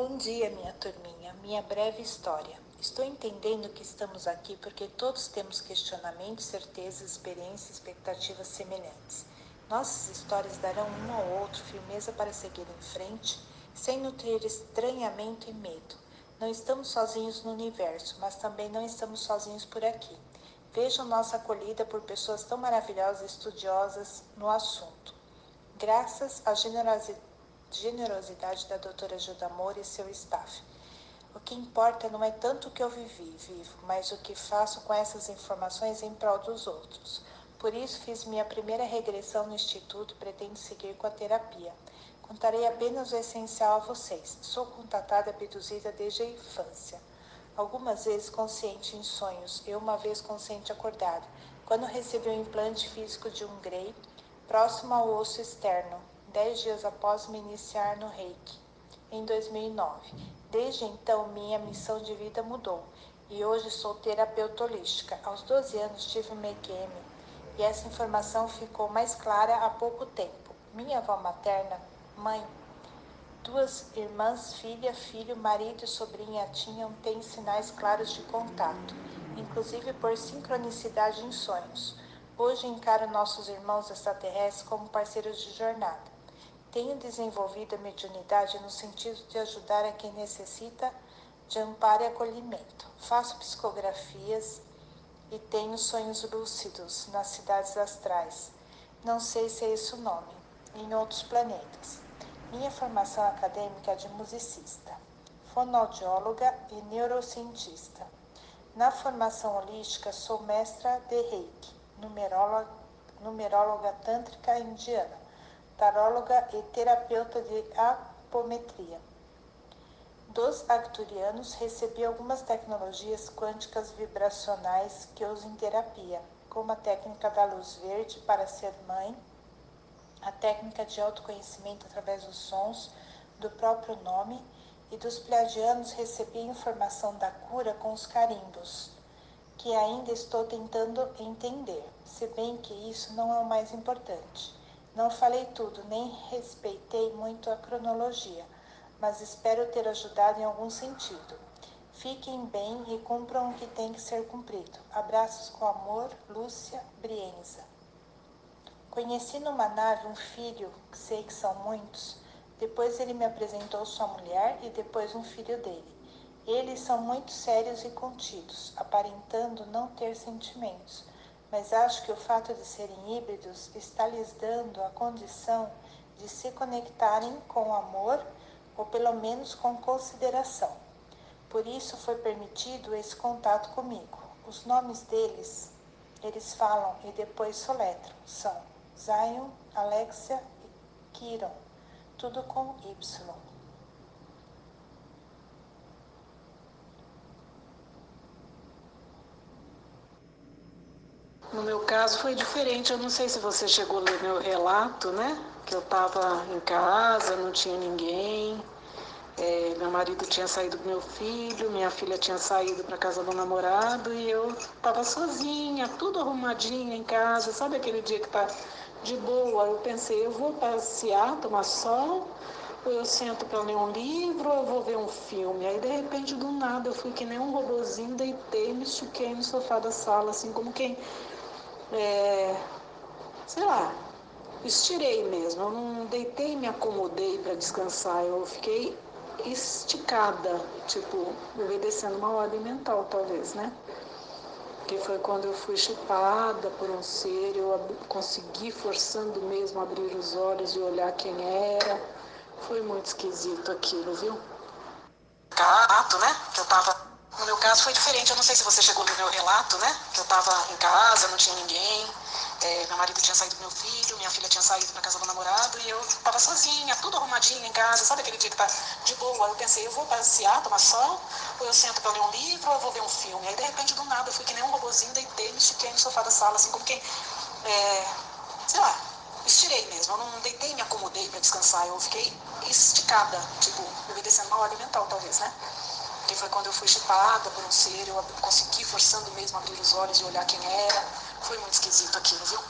Bom dia, minha turminha. Minha breve história. Estou entendendo que estamos aqui porque todos temos questionamentos, certezas, experiências, expectativas semelhantes. Nossas histórias darão um ao outro firmeza para seguir em frente, sem nutrir estranhamento e medo. Não estamos sozinhos no universo, mas também não estamos sozinhos por aqui. Vejam nossa acolhida por pessoas tão maravilhosas e estudiosas no assunto. Graças à generosidade generosidade da doutora Gilda Moura e seu staff. O que importa não é tanto o que eu vivi, vivo, mas o que faço com essas informações em prol dos outros. Por isso fiz minha primeira regressão no instituto e pretendo seguir com a terapia. Contarei apenas o essencial a vocês. Sou contatada e abduzida desde a infância. Algumas vezes consciente em sonhos, eu uma vez consciente acordado, quando recebi o um implante físico de um grey próximo ao osso externo, dez dias após me iniciar no reiki, em 2009. Desde então, minha missão de vida mudou e hoje sou terapeuta holística. Aos 12 anos tive uma EQM e essa informação ficou mais clara há pouco tempo. Minha avó materna, mãe, duas irmãs, filha, filho, marido e sobrinha tinham têm sinais claros de contato, inclusive por sincronicidade em sonhos. Hoje encaro nossos irmãos extraterrestres como parceiros de jornada. Tenho desenvolvido a mediunidade no sentido de ajudar a quem necessita de amparo e acolhimento. Faço psicografias e tenho sonhos lúcidos nas cidades astrais. Não sei se é esse o nome, em outros planetas. Minha formação acadêmica é de musicista, fonoaudióloga e neurocientista. Na formação holística, sou mestra de reiki, numeróloga, numeróloga tântrica indiana taróloga e terapeuta de apometria. Dos acturianos recebi algumas tecnologias quânticas vibracionais que uso em terapia, como a técnica da luz verde para ser mãe, a técnica de autoconhecimento através dos sons do próprio nome e dos pleiadianos recebi informação da cura com os carimbos, que ainda estou tentando entender, se bem que isso não é o mais importante. Não falei tudo, nem respeitei muito a cronologia, mas espero ter ajudado em algum sentido. Fiquem bem e cumpram o que tem que ser cumprido. Abraços com amor, Lúcia Brienza. Conheci numa nave um filho, que sei que são muitos. Depois ele me apresentou sua mulher e depois um filho dele. Eles são muito sérios e contidos, aparentando não ter sentimentos mas acho que o fato de serem híbridos está lhes dando a condição de se conectarem com amor ou pelo menos com consideração. Por isso foi permitido esse contato comigo. Os nomes deles, eles falam e depois soletram, são Zion, Alexia e Kiron, tudo com Y. No meu caso foi diferente. Eu não sei se você chegou a ler meu relato, né? Que eu estava em casa, não tinha ninguém. É, meu marido tinha saído com meu filho, minha filha tinha saído para casa do namorado e eu estava sozinha, tudo arrumadinho em casa. Sabe aquele dia que tá de boa? Eu pensei, eu vou passear, tomar sol, ou eu sento para ler um livro, ou eu vou ver um filme. Aí de repente do nada eu fui que nem um robozinho, deitei, me estiquei no sofá da sala, assim como quem é, sei lá, estirei mesmo. Eu não deitei e me acomodei para descansar. Eu fiquei esticada, tipo, obedecendo uma ordem mental, talvez, né? Que foi quando eu fui chupada por um ser, eu consegui forçando mesmo abrir os olhos e olhar quem era. Foi muito esquisito aquilo, viu? Gato, né? Que eu tava no meu caso foi diferente, eu não sei se você chegou no meu relato, né? Que eu estava em casa, não tinha ninguém, é, meu marido tinha saído com meu filho, minha filha tinha saído para casa do namorado e eu estava sozinha, tudo arrumadinho em casa, sabe aquele dia que tá de boa? Eu pensei, eu vou passear, tomar sol, ou eu sento para ler um livro, ou eu vou ver um filme. Aí de repente do nada eu fui que nem um robozinho, deitei, me estiquei no sofá da sala, assim como quem, é, sei lá, estirei mesmo. Eu não deitei me acomodei para descansar, eu fiquei esticada, tipo, obedecendo uma ordem mental, talvez, né? Que foi quando eu fui chupada por um ser, eu consegui forçando mesmo abrir os olhos e olhar quem era. Foi muito esquisito aquilo, viu?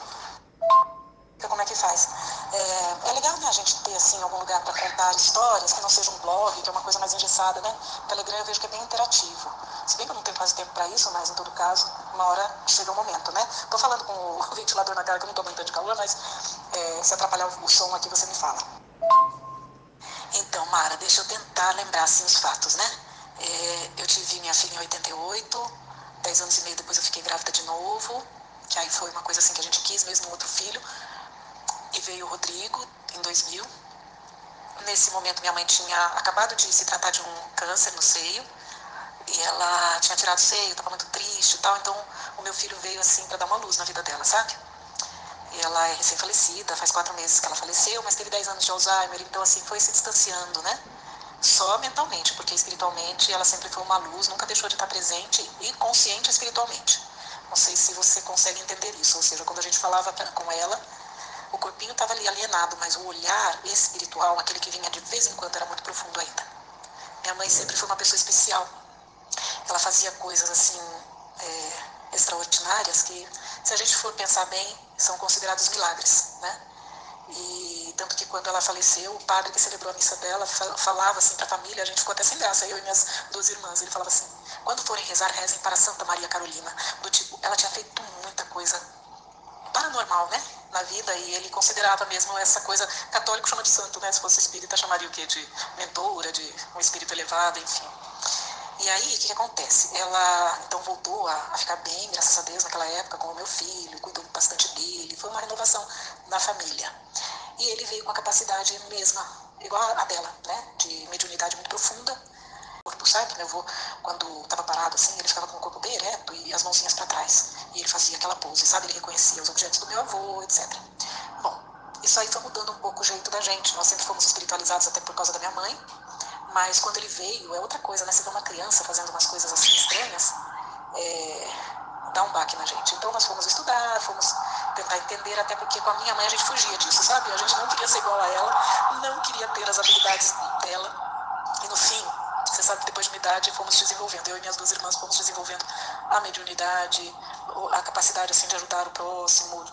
Então como é que faz? É, é, legal né, a gente ter assim algum lugar para contar histórias que não seja um blog, que é uma coisa mais engessada, né? Telegram eu vejo que é bem interativo. Se bem que eu não tenho quase tempo para isso, mas em todo caso, uma hora chega o um momento, né? Tô falando com o ventilador na cara que eu não tô aguentando de calor, mas é, se atrapalhar o som aqui você me fala. Então, Mara, deixa eu tentar lembrar assim os fatos, né? É, eu tive minha filha em 88, dez anos e meio depois eu fiquei grávida de novo, que aí foi uma coisa assim que a gente quis mesmo outro filho. E veio o Rodrigo em 2000. Nesse momento minha mãe tinha acabado de se tratar de um câncer no seio e ela tinha tirado o seio, estava muito triste e tal, então o meu filho veio assim para dar uma luz na vida dela, sabe? E ela é recém-falecida, faz quatro meses que ela faleceu, mas teve dez anos de Alzheimer, então assim foi se distanciando, né? Só mentalmente, porque espiritualmente ela sempre foi uma luz, nunca deixou de estar presente e consciente espiritualmente. Não sei se você consegue entender isso, ou seja, quando a gente falava com ela, o corpinho estava ali alienado, mas o olhar espiritual, aquele que vinha de vez em quando, era muito profundo ainda. Minha mãe sempre foi uma pessoa especial. Ela fazia coisas assim é, extraordinárias que, se a gente for pensar bem, são considerados milagres, né? E tanto que quando ela faleceu, o padre que celebrou a missa dela falava assim para a família, a gente ficou até sem graça, eu e minhas duas irmãs. Ele falava assim: quando forem rezar, rezem para Santa Maria Carolina. Do tipo, ela tinha feito muita coisa paranormal, né? Na vida, e ele considerava mesmo essa coisa, católico chama de santo, né? Se fosse espírita, chamaria o quê? De mentora, de um espírito elevado, enfim. E aí, o que, que, acontece? Ela então voltou a, a, ficar bem, graças a Deus, naquela época, com o meu filho, cuidou bastante dele, foi uma renovação na família. E ele veio com a capacidade mesma, igual a dela, né? De mediunidade muito profunda. O corpo, sabe? Meu avô, quando estava parado assim, ele ficava com o corpo bem ereto e as mãozinhas para trás. E ele fazia aquela pose, sabe? Ele reconhecia os objetos do meu avô, etc. Bom, isso aí foi mudando um pouco o jeito da gente. Nós sempre fomos espiritualizados até por causa da minha mãe mas quando ele veio, é outra coisa, né? Você vê uma criança fazendo umas coisas assim estranhas, é, dá um baque na gente. Então nós fomos estudar, fomos tentar entender, até porque com a minha mãe a gente fugia disso, sabe? A gente não queria ser igual a ela, não queria ter as habilidades dela. E no fim, você sabe depois de uma idade fomos desenvolvendo, eu e minhas duas irmãs fomos desenvolvendo a mediunidade, a capacidade assim de ajudar o próximo,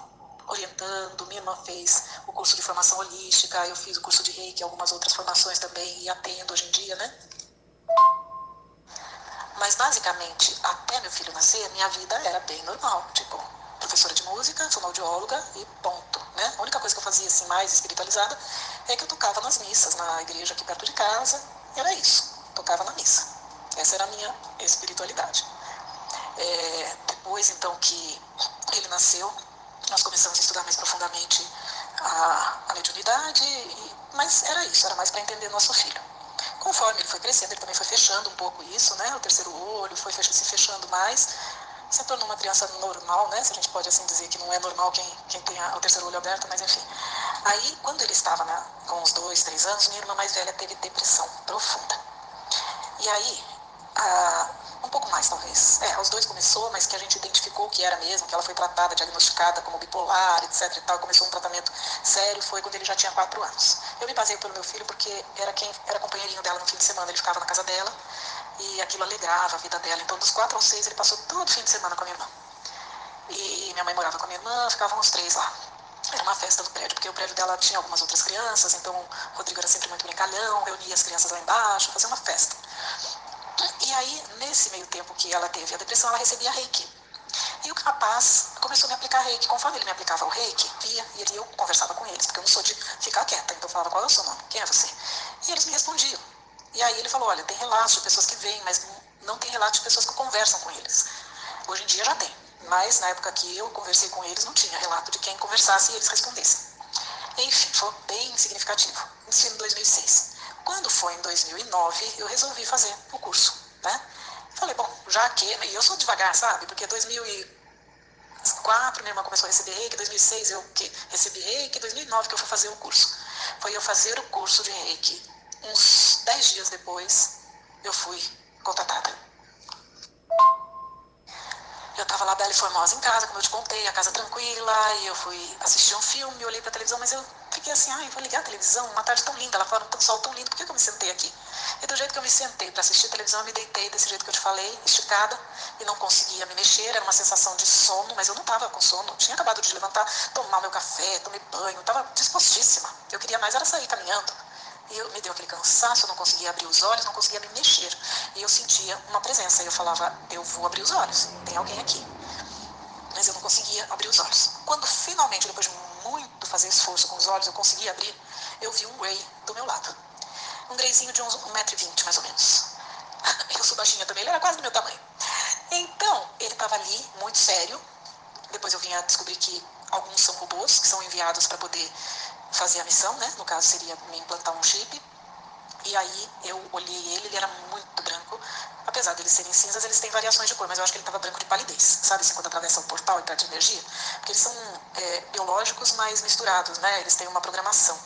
orientando. Minha irmã fez o curso de formação holística, eu fiz o curso de reiki, algumas outras formações também, e atendo hoje em dia, né? Mas basicamente, até meu filho nascer, minha vida era bem normal. Tipo, professora de música, fonoaudióloga e ponto. Né? A única coisa que eu fazia assim mais espiritualizada é que eu tocava nas missas, na igreja aqui perto de casa. Era isso. Tocava na missa. Essa era a minha espiritualidade. É, depois, então, que ele nasceu, nós começamos a estudar mais profundamente a, a mediunidade, e, mas era isso, era mais para entender nosso filho. Conforme ele foi crescendo, ele também foi fechando um pouco isso, né? O terceiro olho foi se fechando mais, se tornou uma criança normal, né? Se a gente pode assim dizer que não é normal quem, quem tem o terceiro olho aberto, mas enfim. Aí, quando ele estava com uns dois, três anos, minha irmã mais velha teve depressão profunda. E aí, a, um pouco mais talvez. É, aos dois começou, mas que a gente identificou que era mesmo, que ela foi tratada, diagnosticada como bipolar, etc e tal, começou um tratamento sério, foi quando ele já tinha quatro anos. Eu me baseio pelo meu filho porque era quem era companheirinho dela no fim de semana, ele ficava na casa dela e aquilo alegrava a vida dela. Então, dos quatro aos seis, ele passou todo fim de semana com a minha irmã. E minha mãe morava com a minha irmã, ficavam os três lá. Era uma festa do prédio, porque o prédio dela tinha algumas outras crianças, então o Rodrigo era sempre muito brincalhão, reunia as crianças lá embaixo, fazia uma festa. E aí, nesse meio tempo que ela teve a depressão, ela recebia reiki. E o rapaz começou a me aplicar reiki. Conforme ele me aplicava o reiki, via, e eu conversava com eles, porque eu não sou de ficar quieta. Então eu falava, qual é o seu nome? Quem é você? E eles me respondiam. E aí ele falou, olha, tem relatos de pessoas que vêm, mas não tem relatos de pessoas que conversam com eles. Hoje em dia já tem. Mas na época que eu conversei com eles, não tinha relato de quem conversasse e eles respondessem. Enfim, foi bem significativo. Isso em 2006. Quando foi em 2009, eu resolvi fazer o curso, né? Falei, bom, já que... E eu sou devagar, sabe? Porque 2004 minha irmã começou a receber reiki, 2006 eu que recebi reiki, 2009 que eu fui fazer o curso. Foi eu fazer o curso de reiki. Uns 10 dias depois, eu fui contratada. Eu estava lá bela e formosa em casa, como eu te contei, a casa tranquila, e eu fui assistir um filme, olhei para televisão, mas eu fiquei assim, ai, vou ligar a televisão, uma tarde tão linda lá fora, um sol tão lindo, por que, eu me sentei aqui? E do jeito que eu me sentei para assistir televisão, eu me deitei desse jeito que eu te falei, esticada, e não conseguia me mexer, era uma sensação de sono, mas eu não estava com sono, eu tinha acabado de levantar, tomar meu café, tomei banho, estava dispostíssima. Eu queria mais era sair caminhando. E eu, me deu aquele cansaço, eu não conseguia abrir os olhos, não conseguia me mexer. E eu sentia uma presença, e eu falava, eu vou abrir os olhos, tem alguém aqui. Mas eu não conseguia abrir os olhos. Quando finalmente, depois de fazer esforço com os olhos, eu consegui abrir, eu vi um Grey do meu lado. Um Greyzinho de uns 1,20m mais ou menos. Eu sou baixinha também, ele era quase do meu tamanho. Então, ele estava ali, muito sério. Depois eu vim a descobrir que alguns são robôs que são enviados para poder fazer a missão, né? No caso seria me implantar um chip. E aí eu olhei ele, ele era muito branco. Apesar de eles serem cinzas, eles têm variações de cor, mas eu acho que ele estava branco de palidez. Sabe assim, quando atravessa o portal e perde energia? Porque eles são é, biológicos, mas misturados, né? Eles têm uma programação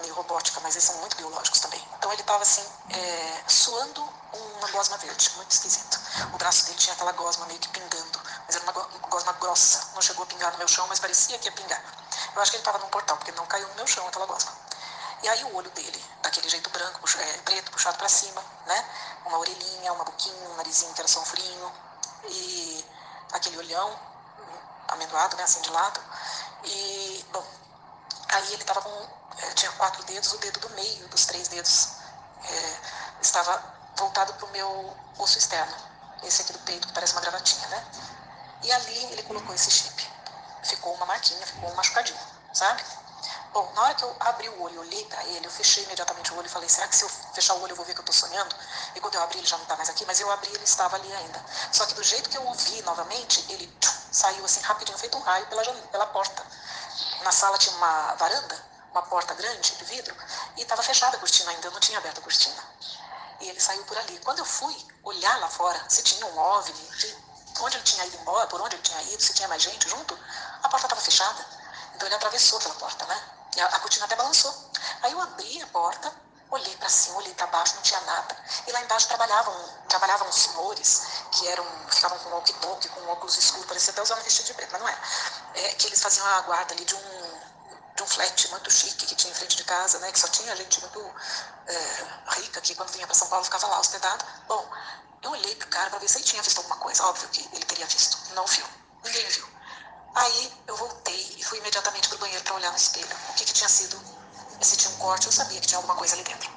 meio robótica, mas eles são muito biológicos também. Então ele estava assim, é, suando uma gosma verde, muito esquisito. O braço dele tinha aquela gosma meio que pingando, mas era uma gosma grossa. Não chegou a pingar no meu chão, mas parecia que ia pingar. Eu acho que ele estava num portal, porque não caiu no meu chão aquela gosma. E aí o olho dele, daquele jeito branco, é, preto, puxado para cima, né? Uma orelhinha, uma boquinha, um narizinho que era só furinho. E aquele olhão amendoado, né? Assim de lado. E, bom, aí ele estava com... É, tinha quatro dedos, o dedo do meio dos três dedos é, estava voltado para o meu osso externo. Esse aqui do peito, que parece uma gravatinha, né? E ali ele colocou esse chip ficou uma marquinha, ficou um machucadinho, sabe? Bom, na hora que eu abri o olho e olhei para ele, eu fechei imediatamente o olho e falei, será que se eu fechar o olho eu vou ver que eu tô sonhando? E quando eu abri ele já não tá mais aqui, mas eu abri ele estava ali ainda. Só que do jeito que eu o vi novamente, ele tchum, saiu assim rapidinho, feito um raio pela, pela porta. Na sala tinha uma varanda, uma porta grande de vidro, e estava fechada a cortina ainda, eu não tinha aberto a cortina. E ele saiu por ali. Quando eu fui olhar lá fora, se tinha um OVNI, onde ele tinha ido embora, por onde ele tinha ido, se tinha mais gente junto, a porta estava fechada. Então ele atravessou pela porta, né? A, cortina até balançou. Aí eu abri a porta, olhei para cima, olhei para baixo, não tinha nada. E lá embaixo trabalhavam, trabalhavam senhores que eram, ficavam com walkie-talkie, com óculos escuros, parecia até usar um vestido de preto, mas não é. é. Que eles faziam a guarda ali de um, de um flat muito chique que tinha em frente de casa, né? Que só tinha gente muito é, rica que quando vinha para São Paulo ficava lá hospedado. Bom, eu olhei pro cara para ver se ele tinha visto alguma coisa. Óbvio que ele teria visto. Não viu. Ninguém viu. Aí eu voltei e fui imediatamente pro banheiro para olhar no espelho. O que, que tinha sido? Se tinha um corte, eu sabia que tinha alguma coisa ali dentro.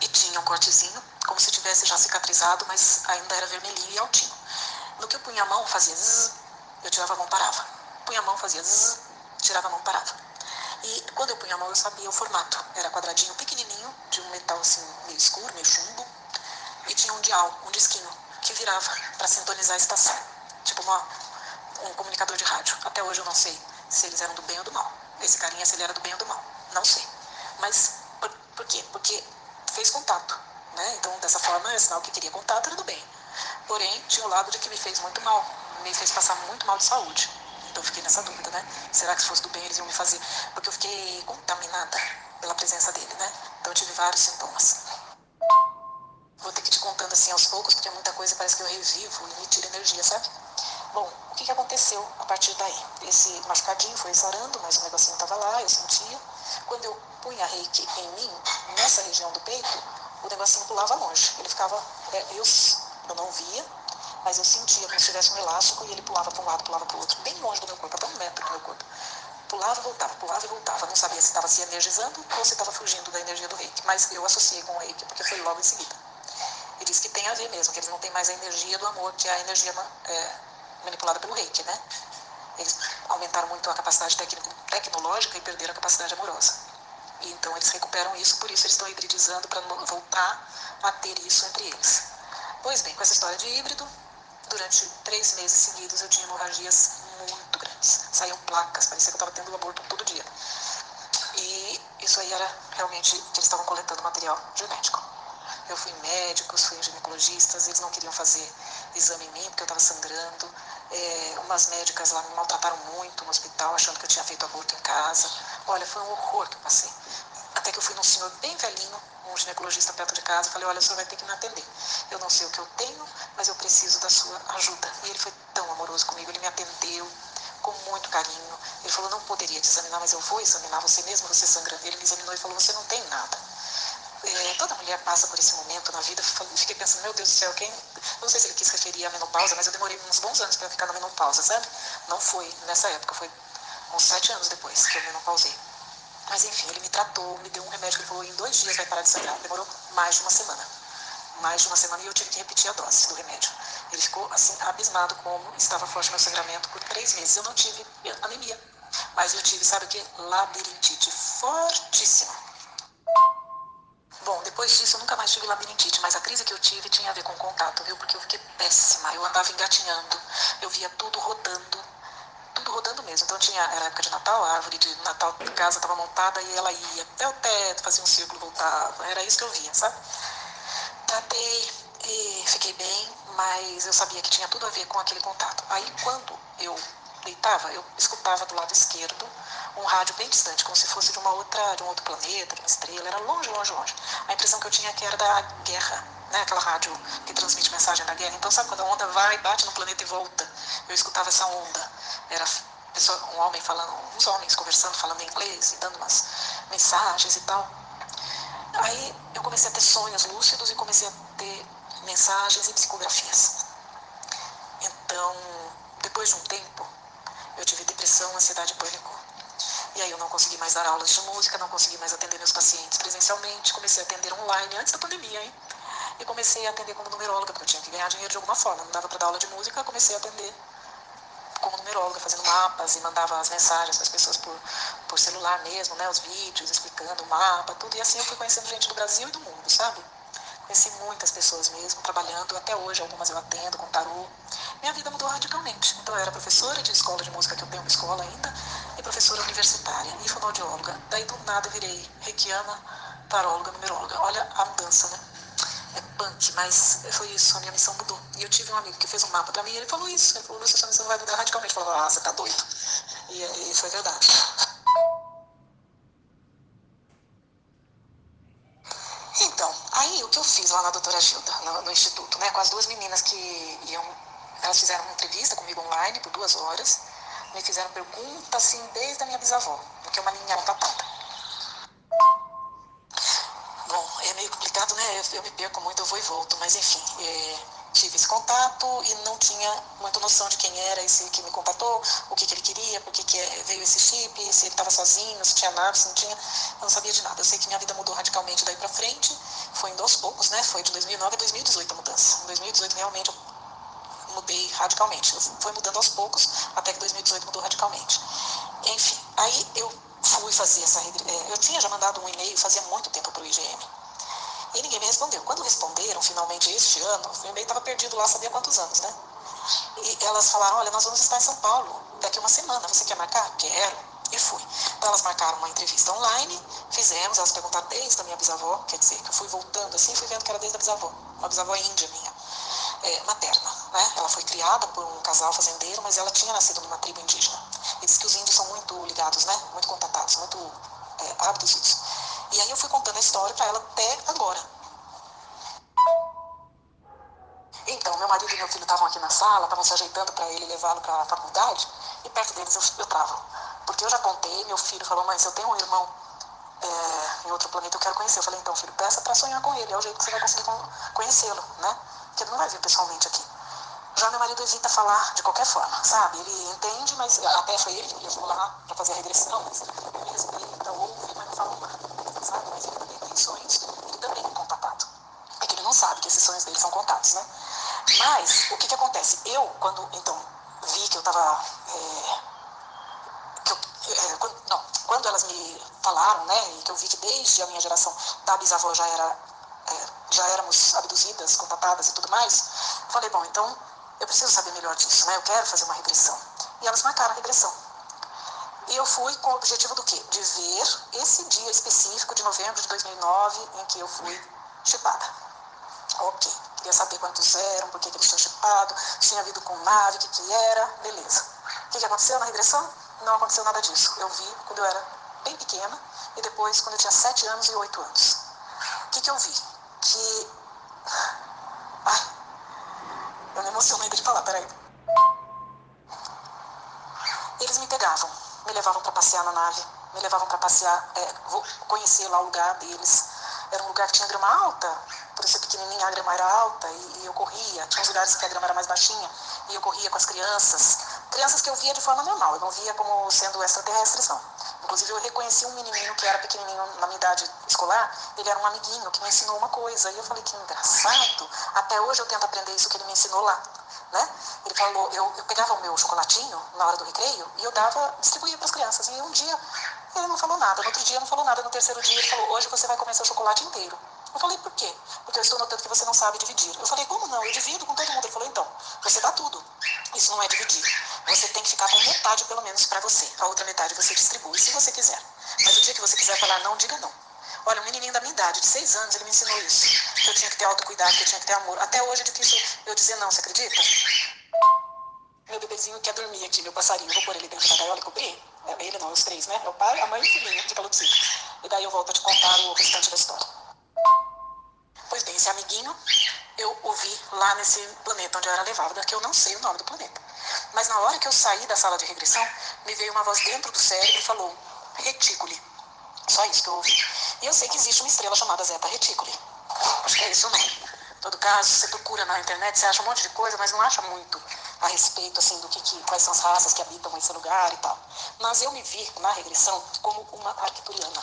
E tinha um cortezinho, como se tivesse já cicatrizado, mas ainda era vermelhinho e altinho. No que eu punha a mão, fazia zzz, eu tirava a mão, parava. Punha a mão, fazia zzz, tirava a mão, parava. E quando eu punha a mão, eu sabia o formato. Era quadradinho, pequenininho, de um metal assim, meio escuro, meio chumbo, e tinha um dial, um disquinho, que virava para sintonizar a estação. Tipo uma, um comunicador de rádio. Até hoje eu não sei se eles eram do bem ou do mal. Esse carinha, se ele era do bem ou do mal. Não sei. Mas por, por quê? Porque fez contato. Né? Então, dessa forma, é sinal que queria contato era do bem. Porém, tinha o lado de que me fez muito mal. Me fez passar muito mal de saúde. Então, eu fiquei nessa dúvida, né? Será que se fosse do bem eles iam me fazer? Porque eu fiquei contaminada pela presença dele, né? Então, eu tive vários sintomas. Vou ter que te contando assim aos poucos, porque muita coisa, parece que eu revivo e me tira energia, sabe? Bom, o que, que aconteceu a partir daí? Esse machucadinho foi sarando, mas o negocinho estava lá, eu sentia. Quando eu punha reiki em mim, nessa região do peito, o negocinho pulava longe. Ele ficava, é, eu, eu não via, mas eu sentia como se tivesse um elástico e ele pulava para um lado, pulava para o outro, bem longe do meu corpo, até um metro do meu corpo. Pulava e voltava, pulava e voltava. Não sabia se estava se energizando ou se estava fugindo da energia do reiki, mas eu associei com o reiki porque foi logo em seguida. E diz que tem a ver mesmo, que eles não têm mais a energia do amor, que é a energia é, manipulada pelo reiki, né? Eles aumentaram muito a capacidade tecnológica e perderam a capacidade amorosa. E então eles recuperam isso, por isso eles estão hibridizando para voltar a ter isso entre eles. Pois bem, com essa história de híbrido, durante três meses seguidos eu tinha hemorragias muito grandes. Saíam placas, parecia que eu estava tendo aborto todo dia. E isso aí era realmente eles estavam coletando material genético. Eu fui médicos, fui ginecologistas, eles não queriam fazer exame em mim porque eu estava sangrando. É, umas médicas lá me maltrataram muito no hospital, achando que eu tinha feito aborto em casa. Olha, foi um horror que eu passei. Até que eu fui num senhor bem velhinho, um ginecologista perto de casa, falei, olha, o senhor vai ter que me atender. Eu não sei o que eu tenho, mas eu preciso da sua ajuda. E ele foi tão amoroso comigo, ele me atendeu, com muito carinho. Ele falou, não poderia te examinar, mas eu vou examinar você mesmo, você sangrando. Ele me examinou e falou, você não tem nada. É, toda mulher passa por esse momento na vida. Fiquei pensando, meu Deus do céu, quem. Não sei se ele quis referir à menopausa, mas eu demorei uns bons anos para ficar na menopausa, sabe? Não foi nessa época, foi uns sete anos depois que eu menopausei. Mas enfim, ele me tratou, me deu um remédio que ele falou, em dois dias vai parar de sangrar. Demorou mais de uma semana. Mais de uma semana e eu tive que repetir a dose do remédio. Ele ficou assim, abismado como estava forte meu sangramento por três meses. Eu não tive anemia, mas eu tive, sabe o que? Labirintite fortíssima. Bom, depois disso eu nunca mais tive labirintite, mas a crise que eu tive tinha a ver com contato, viu? Porque eu fiquei péssima. Eu andava engatinhando, eu via tudo rodando, tudo rodando mesmo. Então tinha, era época de Natal, a árvore de Natal de casa estava montada e ela ia até o teto, fazia um círculo, voltava. Era isso que eu via, sabe? Tratei e fiquei bem, mas eu sabia que tinha tudo a ver com aquele contato. Aí quando eu deitava, eu escutava do lado esquerdo um rádio bem distante, como se fosse de uma outra, de um outro planeta, de uma estrela, era longe, longe, longe. A impressão que eu tinha é que era da guerra, né? Aquela rádio que transmite mensagem da guerra. Então sabe quando a onda vai, bate no planeta e volta? Eu escutava essa onda. Era um homem falando, uns homens conversando, falando inglês e dando umas mensagens e tal. Aí eu comecei a ter sonhos lúcidos e comecei a ter mensagens e psicografias. Então, depois de um tempo, eu tive depressão, ansiedade e pânico. E aí eu não consegui mais dar aulas de música, não consegui mais atender meus pacientes presencialmente, comecei a atender online antes da pandemia, hein? E comecei a atender como numeróloga, porque eu tinha que ganhar dinheiro de alguma forma, não dava para dar aula de música, comecei a atender como numeróloga, fazendo mapas e mandava as mensagens para as pessoas por, por celular mesmo, né? Os vídeos explicando o mapa, tudo. E assim eu fui conhecendo gente do Brasil e do mundo, sabe? Conheci muitas pessoas mesmo, trabalhando, até hoje algumas eu atendo com tarô. Minha vida mudou radicalmente. Então eu era professora de escola de música, que eu tenho uma escola ainda, e professora universitária, e fonoaudióloga. Daí do nada virei reikiana, taróloga, numeróloga. Olha a mudança, né? É punk, mas foi isso, a minha missão mudou. E eu tive um amigo que fez um mapa pra mim e ele falou isso. Ele falou, sua missão vai mudar radicalmente. Eu falei, ah, você tá doido. E, e foi verdade. Então, aí o que eu fiz lá na doutora Gilda, no, no, instituto, né, com as duas meninas que iam, elas fizeram uma entrevista comigo online por duas horas, me fizeram perguntas assim desde a minha bisavó, porque é uma linha contatada. Bom, é meio complicado, né? Eu, me perco muito, eu vou e volto, mas enfim, é, tive esse contato e não tinha muita noção de quem era esse que me contatou, o que, que ele queria, por que, que veio esse chip, se ele estava sozinho, se tinha nada, se não tinha, eu não sabia de nada. Eu sei que minha vida mudou radicalmente daí para frente, foi indo aos poucos, né? Foi de 2009 a 2018 a mudança. Em 2018 realmente eu mudei radicalmente. Eu fui mudando aos poucos até que 2018 mudou radicalmente. Enfim, aí eu fui fazer essa é, eu tinha já mandado um e-mail fazia muito tempo para o IGM e ninguém me respondeu. Quando responderam, finalmente, este ano, o e-mail estava perdido lá, sabia quantos anos, né? E elas falaram, olha, nós vamos estar em São Paulo daqui uma semana, você quer marcar? Quero. E fui. Então elas marcaram uma entrevista online, fizemos, elas perguntaram desde a minha bisavó, quer dizer, que eu fui voltando assim, fui vendo que era desde a bisavó, uma bisavó índia minha, é, materna, né? Ela foi criada por um casal fazendeiro, mas ela tinha nascido numa tribo indígena. E diz que os índios são muito ligados, né? Muito contatados, muito é, abduzidos. E aí eu fui contando a história para ela até agora. Então, meu marido e meu filho estavam aqui na sala, estavam se ajeitando para ele levá-lo para a faculdade, e perto deles eu, eu. Porque eu já contei, meu filho falou, se eu tenho um irmão é, em outro planeta, eu quero conhecer. Eu falei, então, filho, peça para sonhar com ele, é o jeito que você vai conseguir conhecê-lo, né? Porque ele não vai vir pessoalmente aqui. Já meu marido evita falar de qualquer forma, sabe? Ele entende, mas até foi ele que levou lá para fazer a regressão, mas ele respeita, ouve, mas não fala nada sabe? Mas ele também tem sonhos, ele também é contatado. É que ele não sabe que esses sonhos dele são contatos, né? Mas, o que que acontece? Eu, quando, então, vi que eu estava... É, é, quando, não, quando elas me falaram, né, e que eu vi que desde a minha geração da bisavó já era já éramos abduzidas, contatadas e tudo mais, falei, bom, então eu preciso saber melhor disso, né? Eu quero fazer uma regressão. E elas marcaram a regressão. E eu fui com o objetivo do quê? De ver esse dia específico de novembro de 2009 em que eu fui chipada. Ok, queria saber quantos eram, por que, eles tinham chipado, se tinha havido com nave, o que, que era, beleza. O que, que aconteceu na regressão? Não aconteceu nada disso. Eu vi quando eu era bem pequena e depois quando eu tinha 7 anos e 8 anos. O que, que eu vi? Que. Ai, eu me emociono ainda de falar, peraí. eles me pegavam, me levavam para passear na nave, me levavam para passear, é, conhecer lá o lugar deles. Era um lugar que tinha grama alta, por ser pequenininha a grama era alta e, e eu corria. Tinha uns lugares que a grama era mais baixinha e eu corria com as crianças. Crianças que eu via de forma normal, eu não via como sendo extraterrestres, não. Inclusive, eu reconheci um menininho que era pequenininho na minha idade escolar, ele era um amiguinho que me ensinou uma coisa. E eu falei, que engraçado. Até hoje eu tento aprender isso que ele me ensinou lá. Né? Ele falou, eu, eu pegava o meu chocolatinho na hora do recreio e eu dava, distribuía para as crianças. E um dia ele não falou nada, no outro dia não falou nada, no terceiro dia ele falou, hoje você vai comer seu chocolate inteiro. Eu falei, por quê? Porque eu estou notando que você não sabe dividir. Eu falei, como não? Eu divido com todo mundo. Ele falou, então, você dá tudo. Isso não é dividir. Você tem que ficar com metade, pelo menos, para você. A outra metade você distribui, se você quiser. Mas o dia que você quiser falar não, diga não. Olha, um menininho da minha idade, de seis anos, ele me ensinou isso. Que eu tinha que ter autocuidado, que eu tinha que ter amor. Até hoje é difícil eu dizer não, você acredita? Meu bebezinho quer dormir aqui, meu passarinho. Vou pôr ele dentro da gaiola e cobrir. É, ele não, os três, né? É o pai, a mãe e o filhinho de calopsita. E daí eu volto a te contar o restante da história. Esse amiguinho eu ouvi lá nesse planeta onde eu era levada, que eu não sei o nome do planeta. Mas na hora que eu saí da sala de regressão, me veio uma voz dentro do cérebro e falou: retícule. Só isso que eu ouvi. E eu sei que existe uma estrela chamada Zeta Reticuli. Acho que é isso, né? Em todo caso, você procura na internet, você acha um monte de coisa, mas não acha muito a respeito assim do que, que quais são as raças que habitam esse lugar e tal. Mas eu me vi na regressão como uma arcturiana.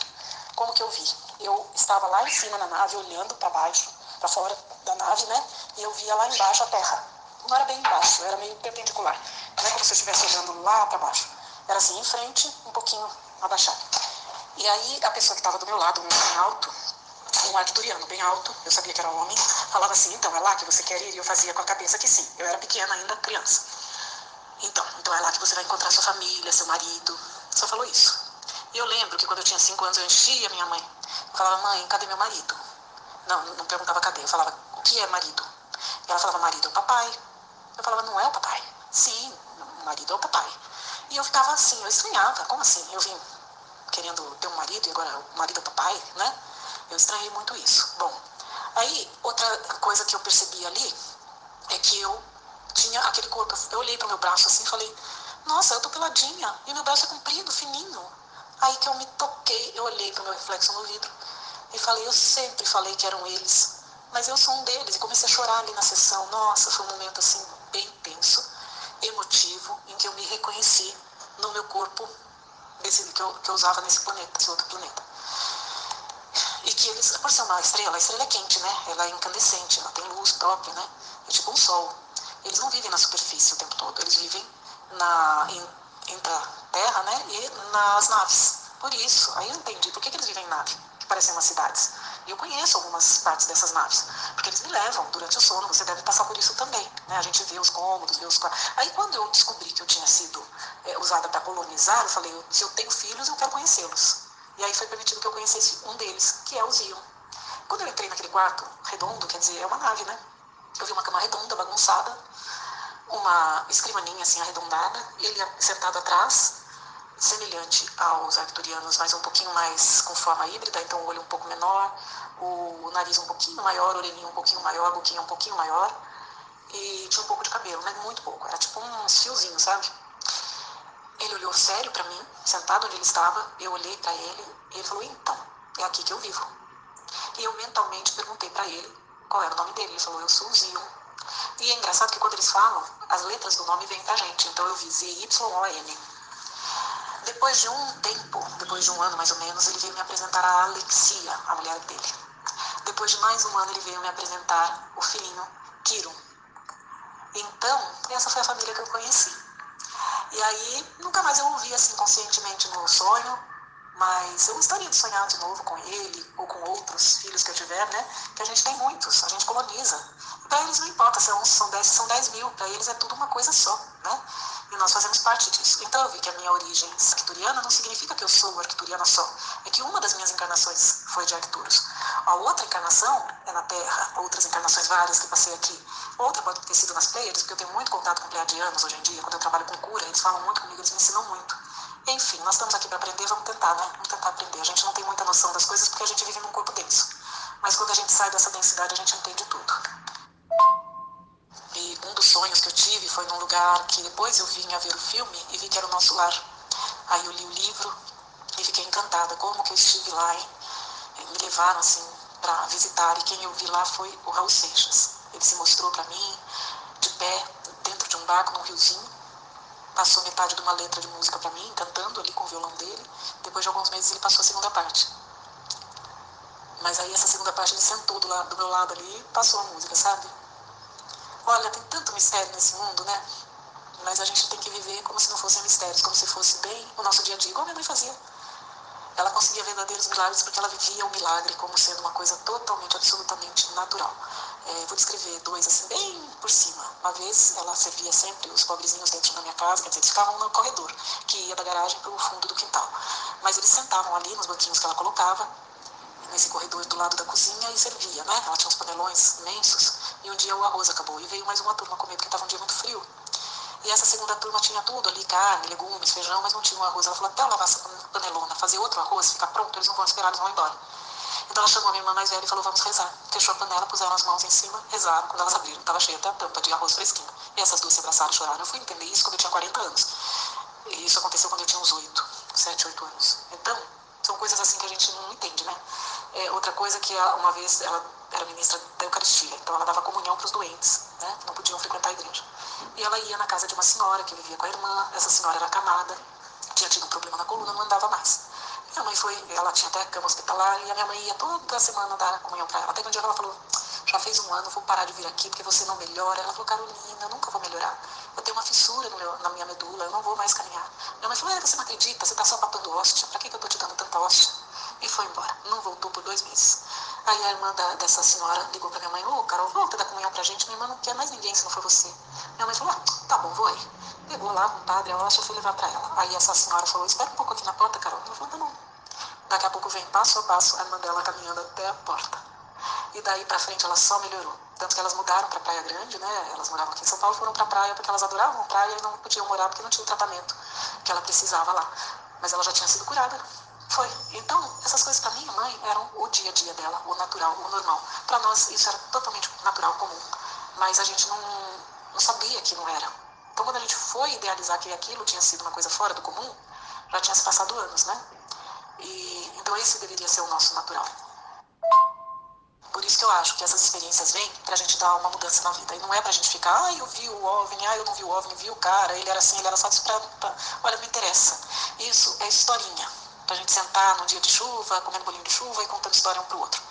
Como que eu vi? Eu estava lá em cima na nave, olhando para baixo, para fora da nave, né? E eu via lá embaixo a Terra. Não era bem embaixo, era meio perpendicular. Não é como se eu estivesse olhando lá para baixo. Era assim, em frente, um pouquinho abaixado. E aí a pessoa que estava do meu lado, um homem alto, um arcturiano bem alto, eu sabia que era homem, falava assim, então é lá que você quer ir? E eu fazia com a cabeça que sim. Eu era pequena ainda, criança. Então, então é lá que você vai encontrar sua família, seu marido. Só falou isso. E eu lembro que quando eu tinha cinco anos eu enchia minha mãe. Eu falava, mãe, cadê meu marido? Não, não perguntava cadê. Eu falava, o que é marido? Ela falava, marido é o papai. Eu falava, não é o papai. Sim, marido é o papai. E eu ficava assim, eu estranhava. Como assim? Eu vim querendo ter um marido e agora o marido é o papai, né? Eu estranhei muito isso. Bom, aí outra coisa que eu percebi ali é que eu tinha aquele corpo. Eu olhei para o meu braço assim e falei: Nossa, eu tô peladinha e meu braço é comprido, fininho. Aí que eu me toquei, eu olhei para o meu reflexo no vidro e falei: Eu sempre falei que eram eles, mas eu sou um deles. E comecei a chorar ali na sessão. Nossa, foi um momento assim bem tenso, emotivo, em que eu me reconheci no meu corpo desse, que, eu, que eu usava nesse planeta, nesse outro planeta. E que eles, por ser uma estrela, a estrela é quente, né? Ela é incandescente, ela tem luz própria, né? É tipo um sol. Eles não vivem na superfície o tempo todo, eles vivem na, em, entre a Terra, né? E nas naves. Por isso, aí eu entendi por que, que eles vivem em nave, parecem umas cidades. E eu conheço algumas partes dessas naves, porque eles me levam durante o sono, você deve passar por isso também. Né? A gente vê os cômodos, vê os Aí quando eu descobri que eu tinha sido é, usada para colonizar, eu falei, se eu tenho filhos, eu quero conhecê-los. E aí foi permitido que eu conhecesse um deles, que é o Zion. Quando eu entrei naquele quarto redondo, quer dizer, é uma nave, né? Eu vi uma cama redonda, bagunçada, uma escrivaninha assim arredondada, ele sentado atrás, semelhante aos arcturianos, mas um pouquinho mais com forma híbrida, então o olho um pouco menor, o nariz um pouquinho maior, a orelhinha um pouquinho maior, a boquinha um pouquinho maior, e tinha um pouco de cabelo, mas muito pouco, era tipo uns fiozinhos, sabe? Ele olhou sério para mim, sentado onde ele estava, eu olhei para ele e ele falou: Então, é aqui que eu vivo. E eu mentalmente perguntei para ele qual era o nome dele. Ele falou: Eu sou o Zion. E é engraçado que quando eles falam, as letras do nome vêm pra gente. Então eu vi Z-Y-O-N. Depois de um tempo, depois de um ano mais ou menos, ele veio me apresentar a Alexia, a mulher dele. Depois de mais um ano, ele veio me apresentar o filhinho Kiro. Então, essa foi a família que eu conheci. E aí, nunca mais eu ouvi assim conscientemente no sonho, mas eu gostaria de sonhar de novo com ele ou com outros filhos que eu tiver, né? Que a gente tem muitos, a gente coloniza. Para eles não importa se é um, são dez, são dez mil, para eles é tudo uma coisa só, né? E nós fazemos parte disso. Então eu vi que a minha origem arcturiana não significa que eu sou arcturiana só. É que uma das minhas encarnações foi de Arcturus. A outra encarnação é na Terra, outras encarnações várias que passei aqui. Outra pode ter sido nas Pleiades, porque eu tenho muito contato com pleiadianos hoje em dia, quando eu trabalho com cura, eles falam muito comigo, eles me ensinam muito. Enfim, nós estamos aqui para aprender, vamos tentar, né? Vamos tentar aprender. A gente não tem muita noção das coisas porque a gente vive num corpo denso. Mas quando a gente sai dessa densidade, a gente entende tudo. Um dos sonhos que eu tive foi foi num lugar que depois eu vim a ver o filme e vi que era o nosso lar. Aí eu li o livro e fiquei encantada. Como que eu estive lá, hein? Me levaram assim para visitar e quem eu vi lá foi o Raul Seixas. Ele se mostrou para mim de pé dentro de um barco num riozinho. Passou metade de uma letra de música para mim, cantando ali com o violão dele. Depois de alguns meses ele passou a segunda parte. Mas aí essa segunda parte ele sentou do, lado, do meu lado ali e passou a música, sabe? Olha, tem tanto mistério nesse mundo, né? Mas a gente tem que viver como se não fossem mistérios, como se fosse bem o nosso dia a dia, igual minha mãe fazia. Ela conseguia verdadeiros milagres porque ela vivia o milagre como sendo uma coisa totalmente, absolutamente natural. É, vou descrever dois assim, bem por cima. Uma vez ela servia sempre os pobrezinhos dentro da minha casa, quer dizer, eles ficavam no corredor, que ia da garagem para o fundo do quintal. Mas eles sentavam ali nos banquinhos que ela colocava, nesse corredor do lado da cozinha e servia, né? Ela tinha uns panelões imensos e um dia o arroz acabou e veio mais uma turma comer porque estava um dia muito frio. E essa segunda turma tinha tudo ali, carne, legumes, feijão, mas não tinha o arroz. Ela falou, até eu lavar essa panelona, fazer outro arroz, ficar pronto, eles não vão esperar, eles vão embora. Então ela chamou a minha irmã mais velha e falou, vamos rezar. Fechou a panela, puseram as mãos em cima, rezaram. Quando elas abriram, estava cheia até a tampa de arroz fresquinho. E essas duas se abraçaram e choraram. Eu fui entender isso quando eu tinha 40 anos. E isso aconteceu quando eu tinha uns 8, 7, 8 anos. Então, são coisas assim que a gente não entende, né? É, outra coisa que uma vez ela era ministra da Eucaristia, então ela dava comunhão para os doentes, né? Não podiam frequentar a igreja. E ela ia na casa de uma senhora que vivia com a irmã, essa senhora era acamada, tinha tido um problema na coluna, não andava mais. Minha mãe foi, ela tinha até cama hospitalar, e a minha mãe ia toda semana dar comunhão para ela. Até que um dia ela falou, já fez um ano, vou parar de vir aqui porque você não melhora. Ela falou, Carolina, eu nunca vou melhorar. Eu tenho uma fissura meu, na minha medula, eu não vou mais caminhar. Minha mãe falou, é, você não acredita, você está só papando hóstia, para que, que eu estou te dando tanta hóstia? E foi embora, não voltou por dois meses. Aí a irmã da, dessa senhora ligou para minha mãe, ô, oh, Carol, volta da comunhão pra gente, minha irmã não quer mais ninguém se não for você. Minha mãe falou, ah, tá bom, vou aí. Pegou lá com o padre, a hóstia, fui levar para ela. Aí essa senhora falou, espera um pouco aqui na porta, Carol. Ela falou, tá bom. Daqui a pouco vem passo a passo a irmã dela caminhando até a porta. E daí para frente ela só melhorou. Tanto que elas mudaram para Praia Grande, né? Elas moravam aqui em São Paulo, foram para praia porque elas adoravam praia e não podiam morar porque não tinha o tratamento que ela precisava lá. Mas ela já tinha sido curada. Foi. Então, essas coisas para minha mãe eram o dia a dia dela, o natural, o normal. Para nós isso era totalmente natural, comum. Mas a gente não, não sabia que não era. Então, quando a gente foi idealizar que aquilo tinha sido uma coisa fora do comum, já tinha se passado anos, né? E, então, esse deveria ser o nosso natural. Por isso que eu acho que essas experiências vêm pra gente dar uma mudança na vida. E não é pra gente ficar, ah, eu vi o OVNI, ah, eu não vi o OVNI, vi o cara, ele era assim, ele era só pra, pra... Olha, não interessa. Isso é historinha. Pra gente sentar num dia de chuva, comendo bolinho de chuva e contando história um pro outro.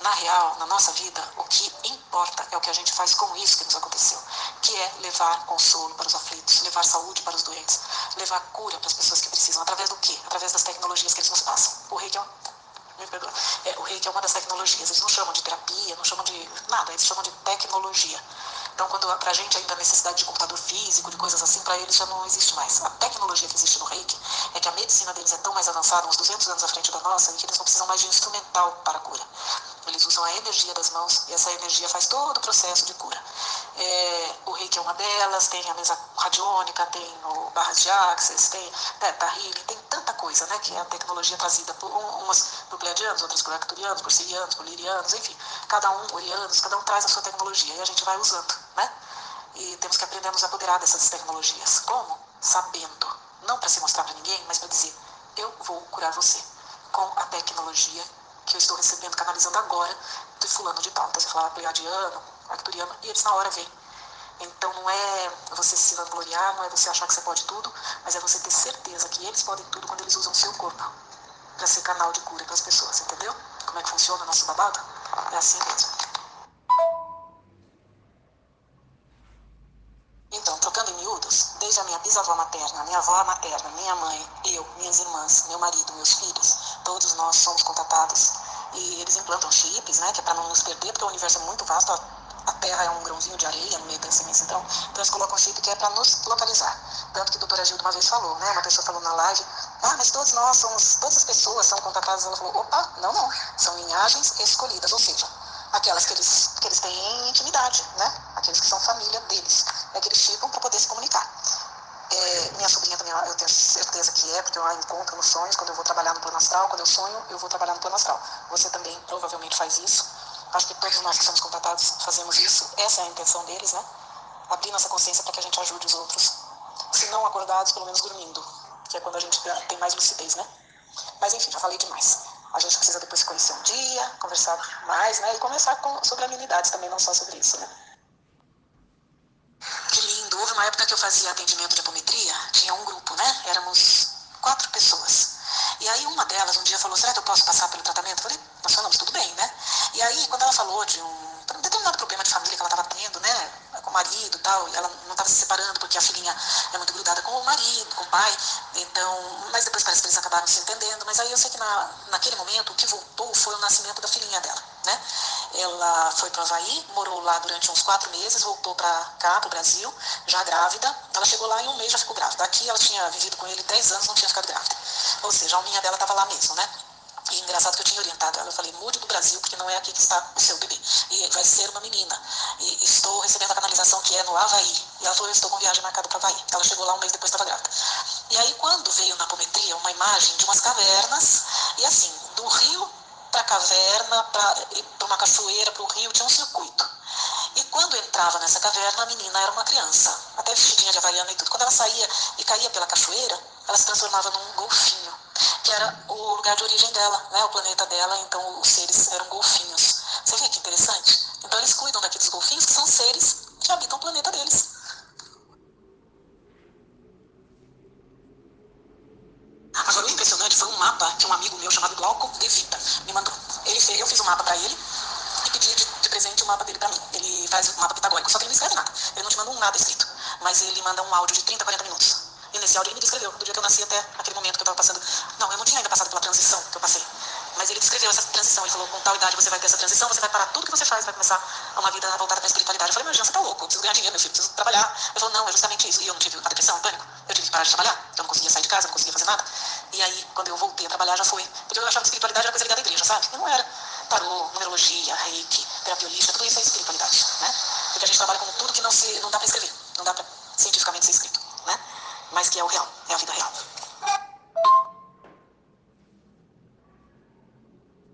Na real, na nossa vida, o que importa é o que a gente faz com isso que nos aconteceu, que é levar consolo para os aflitos, levar saúde para os doentes, levar cura para as pessoas que precisam. Através do quê? Através das tecnologias que eles nos passam. O reiki é uma me perdoa. É, o reiki é uma das tecnologias. Eles não chamam de terapia, não chamam de nada, eles chamam de tecnologia. Então, quando para a gente ainda a necessidade de computador físico, de coisas assim, para eles já não existe mais. A tecnologia que existe no reiki é que a medicina deles é tão mais avançada, uns 200 anos à frente da nossa, que eles não precisam mais de instrumental para a cura. Eles usam a energia das mãos e essa energia faz todo o processo de cura. É, o reiki é uma delas, tem a mesa radiônica, tem o barras de axis, tem teta healing, tem tanta coisa, né, que é a tecnologia trazida por umas por pleiadianos, outras por arcturianos, por sirianos, por lirianos, enfim, cada um, orianos, cada um traz a sua tecnologia e a gente vai usando, né? E temos que aprender a nos apoderar dessas tecnologias. Como? Sabendo. Não para se mostrar para ninguém, mas para dizer, eu vou curar você com a tecnologia que eu estou recebendo, canalizando agora, do fulano de tal. Então você fala pleiadiano, arcturiano, e eles na hora vêm. Então não é você se vangloriar, não é você achar que você pode tudo, mas é você ter certeza que eles podem tudo quando eles usam o seu corpo para ser canal de cura para as pessoas, entendeu? Como é que funciona o nosso babado? É assim mesmo. Então, trocando em miúdos, desde a minha bisavó materna, minha avó materna, minha mãe, eu, minhas irmãs, meu marido, meus filhos, todos nós somos contatados e eles implantam chips, né, que é para não nos perder, porque o universo é muito vasto, a Terra é um grãozinho de areia no meio dessa imensidão, então eles colocam chip que é para nos localizar. Tanto que a doutora Gilda uma vez falou, né, uma pessoa falou na live, ah, mas todos nós somos, todas as pessoas são contatadas. Ela falou, opa, não, não, são linhagens escolhidas, ou seja, aquelas que eles, que eles têm intimidade, né, aqueles que são família deles, é que eles chipam para poder se comunicar. É, minha sobrinha também, eu tenho certeza que é, porque eu a encontro nos sonhos, quando eu vou trabalhar no plano astral, quando eu sonho, eu vou trabalhar no plano astral. Você também provavelmente faz isso. Acho que todos nós que somos contatados fazemos isso. Essa é a intenção deles, né? abrir nossa consciência para que a gente ajude os outros. Se não acordados, pelo menos dormindo, que é quando a gente tem mais lucidez, né? Mas enfim, já falei demais. A gente precisa depois conhecer um dia, conversar mais, né? E conversar com, sobre amenidades também, não só sobre isso, né? Que lindo. Houve uma época que eu fazia atendimento de apometria, tinha um grupo, né? Éramos quatro pessoas. E aí uma delas um dia falou, será que eu posso passar pelo tratamento? Eu falei, nós falamos, tudo bem, né? E aí, quando ela de um determinado problema de família que ela estava tendo, né? Com o marido e tal, e ela não estava se separando porque a filhinha é muito grudada com o marido, com o pai. Então, mas depois parece que eles acabaram se entendendo. Mas aí eu sei que na, naquele momento o que voltou foi o nascimento da filhinha dela, né? Ela foi para o Havaí, morou lá durante uns quatro meses, voltou para cá, para o Brasil, já grávida. Ela chegou lá e um mês já ficou grávida. Aqui ela tinha vivido com ele dez anos, não tinha ficado grávida. Ou seja, a alminha dela estava lá mesmo, né? Engraçado que eu tinha orientado ela, eu falei, mude do Brasil, porque não é aqui que está o seu bebê. E vai ser uma menina. E estou recebendo a canalização que é no Havaí. E ela falou, eu estou com viagem marcada para Havaí. Ela chegou lá um mês depois estava grávida. E aí quando veio na apometria uma imagem de umas cavernas, e assim, do rio para a caverna, para uma cachoeira, para o rio, tinha um circuito. E quando entrava nessa caverna, a menina era uma criança, até vestidinha de havaiana e tudo. Quando ela saía e caía pela cachoeira, ela se transformava num golfinho que era o lugar de origem dela, né, o planeta dela, então os seres eram golfinhos. Você vê que interessante? Então eles cuidam daqueles golfinhos que são seres que habitam o planeta deles. Agora, o impressionante foi um mapa que um amigo meu chamado Glauco De Vita me mandou. Ele fez, eu fiz um mapa para ele e pedi de, de presente o um mapa dele para mim. Ele faz um mapa pitagórico, só que ele não escreve nada. Ele não te manda um nada escrito, mas ele manda um áudio de 30, 40 minutos. Áudio ele me descreveu, do dia que eu nasci até aquele momento que eu estava passando. Não, eu não tinha ainda passado pela transição que eu passei. Mas ele descreveu essa transição. Ele falou: com tal idade você vai ter essa transição, você vai parar tudo que você faz, vai começar uma vida voltada para espiritualidade. Eu falei: mas Jean, você tá louco, eu preciso ganhar dinheiro, meu filho, preciso trabalhar. Ele falou: não, é justamente isso. E eu não tive a depressão, o pânico. Eu tive que parar de trabalhar, eu não conseguia sair de casa, não conseguia fazer nada. E aí, quando eu voltei a trabalhar, já foi. Porque eu achava que espiritualidade era coisa ligada à igreja, sabe? E não era. Tarô, numerologia, reiki, terapia holística, tudo isso é espiritualidade, né? Porque a gente trabalha com tudo que não, se, não dá para escrever, não dá para cientificamente ser escrito? Mas que é o real, é a vida real.